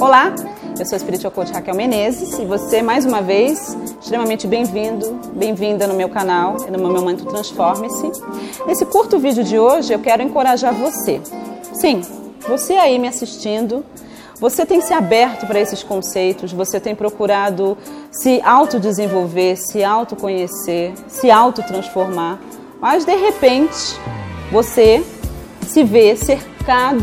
Olá, eu sou a Spiritual Coach Raquel Menezes e você, mais uma vez, extremamente bem-vindo, bem-vinda no meu canal e no meu Momento Transforme-se. Nesse curto vídeo de hoje, eu quero encorajar você. Sim, você aí me assistindo, você tem se aberto para esses conceitos, você tem procurado se autodesenvolver, se autoconhecer, se autotransformar, mas de repente você se vê cercado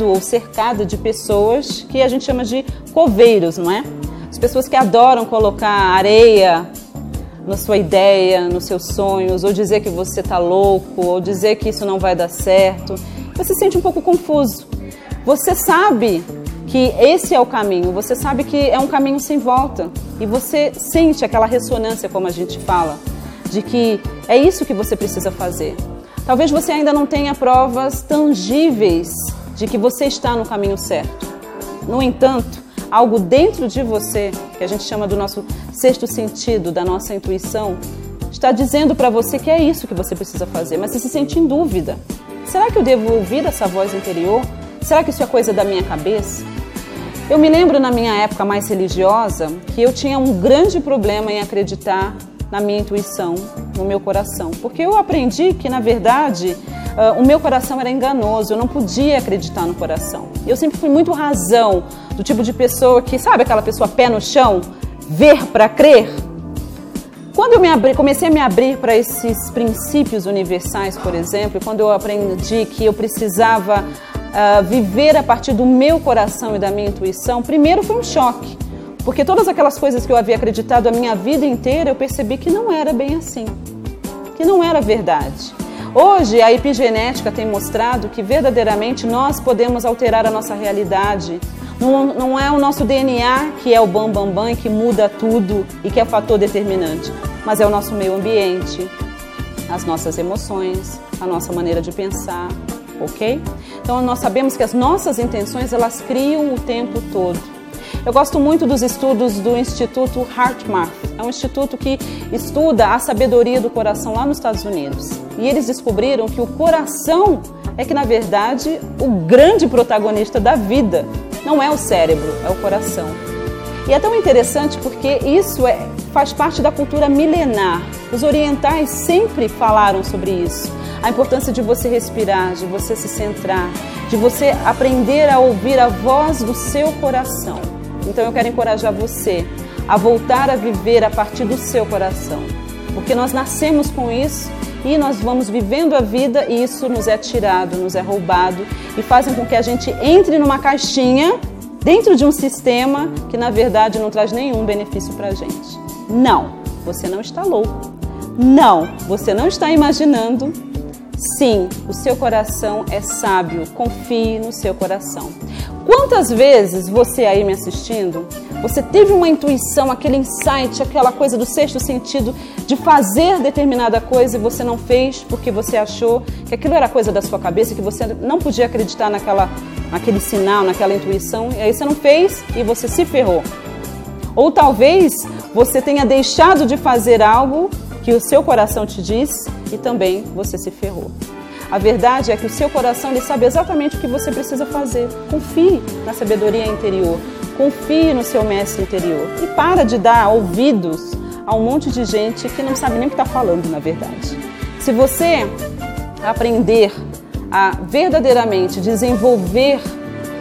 ou cercada de pessoas que a gente chama de coveiros, não é? As pessoas que adoram colocar areia na sua ideia, nos seus sonhos, ou dizer que você está louco, ou dizer que isso não vai dar certo. Você se sente um pouco confuso. Você sabe que esse é o caminho, você sabe que é um caminho sem volta. E você sente aquela ressonância, como a gente fala, de que é isso que você precisa fazer. Talvez você ainda não tenha provas tangíveis de que você está no caminho certo. No entanto, algo dentro de você, que a gente chama do nosso sexto sentido, da nossa intuição, está dizendo para você que é isso que você precisa fazer, mas você se sente em dúvida. Será que eu devo ouvir essa voz interior? Será que isso é coisa da minha cabeça? Eu me lembro na minha época mais religiosa que eu tinha um grande problema em acreditar na minha intuição, no meu coração. Porque eu aprendi que, na verdade, uh, o meu coração era enganoso, eu não podia acreditar no coração. Eu sempre fui muito razão, do tipo de pessoa que, sabe aquela pessoa pé no chão, ver para crer? Quando eu me abri, comecei a me abrir para esses princípios universais, por exemplo, quando eu aprendi que eu precisava uh, viver a partir do meu coração e da minha intuição, primeiro foi um choque. Porque todas aquelas coisas que eu havia acreditado a minha vida inteira, eu percebi que não era bem assim, que não era verdade. Hoje, a epigenética tem mostrado que verdadeiramente nós podemos alterar a nossa realidade. Não, não é o nosso DNA que é o bam bam bam que muda tudo e que é o fator determinante, mas é o nosso meio ambiente, as nossas emoções, a nossa maneira de pensar, ok? Então nós sabemos que as nossas intenções elas criam o tempo todo. Eu gosto muito dos estudos do Instituto HeartMath. É um instituto que estuda a sabedoria do coração lá nos Estados Unidos. E eles descobriram que o coração é que, na verdade, o grande protagonista da vida não é o cérebro, é o coração. E é tão interessante porque isso é, faz parte da cultura milenar. Os orientais sempre falaram sobre isso. A importância de você respirar, de você se centrar, de você aprender a ouvir a voz do seu coração. Então eu quero encorajar você a voltar a viver a partir do seu coração, porque nós nascemos com isso e nós vamos vivendo a vida e isso nos é tirado, nos é roubado e fazem com que a gente entre numa caixinha dentro de um sistema que na verdade não traz nenhum benefício para a gente. Não, você não está louco. Não, você não está imaginando. Sim, o seu coração é sábio. Confie no seu coração. Quantas vezes você aí me assistindo, você teve uma intuição, aquele insight, aquela coisa do sexto sentido de fazer determinada coisa e você não fez porque você achou que aquilo era coisa da sua cabeça, que você não podia acreditar naquela, naquele sinal, naquela intuição, e aí você não fez e você se ferrou. Ou talvez você tenha deixado de fazer algo que o seu coração te disse e também você se ferrou. A verdade é que o seu coração ele sabe exatamente o que você precisa fazer. Confie na sabedoria interior. Confie no seu mestre interior. E para de dar ouvidos a um monte de gente que não sabe nem o que está falando, na verdade. Se você aprender a verdadeiramente desenvolver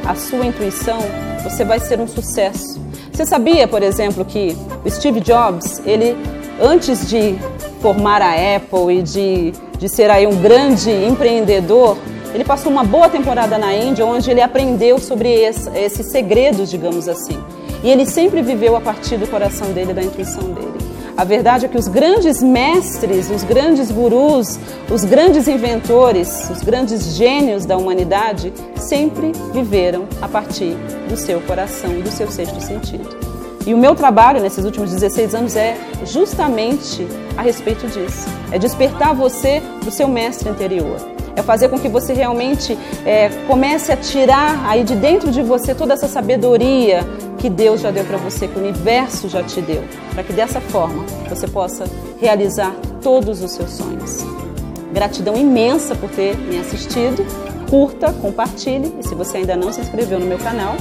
a sua intuição, você vai ser um sucesso. Você sabia, por exemplo, que o Steve Jobs, ele antes de formar a Apple e de de ser aí um grande empreendedor, ele passou uma boa temporada na Índia, onde ele aprendeu sobre esses segredos, digamos assim. E ele sempre viveu a partir do coração dele, da intuição dele. A verdade é que os grandes mestres, os grandes gurus, os grandes inventores, os grandes gênios da humanidade sempre viveram a partir do seu coração, do seu sexto sentido. E o meu trabalho nesses últimos 16 anos é justamente a respeito disso. É despertar você do seu mestre interior. É fazer com que você realmente é, comece a tirar aí de dentro de você toda essa sabedoria que Deus já deu para você, que o universo já te deu, para que dessa forma você possa realizar todos os seus sonhos. Gratidão imensa por ter me assistido. Curta, compartilhe e se você ainda não se inscreveu no meu canal,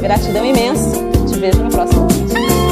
Gratidão imensa. Te vejo no próximo vídeo.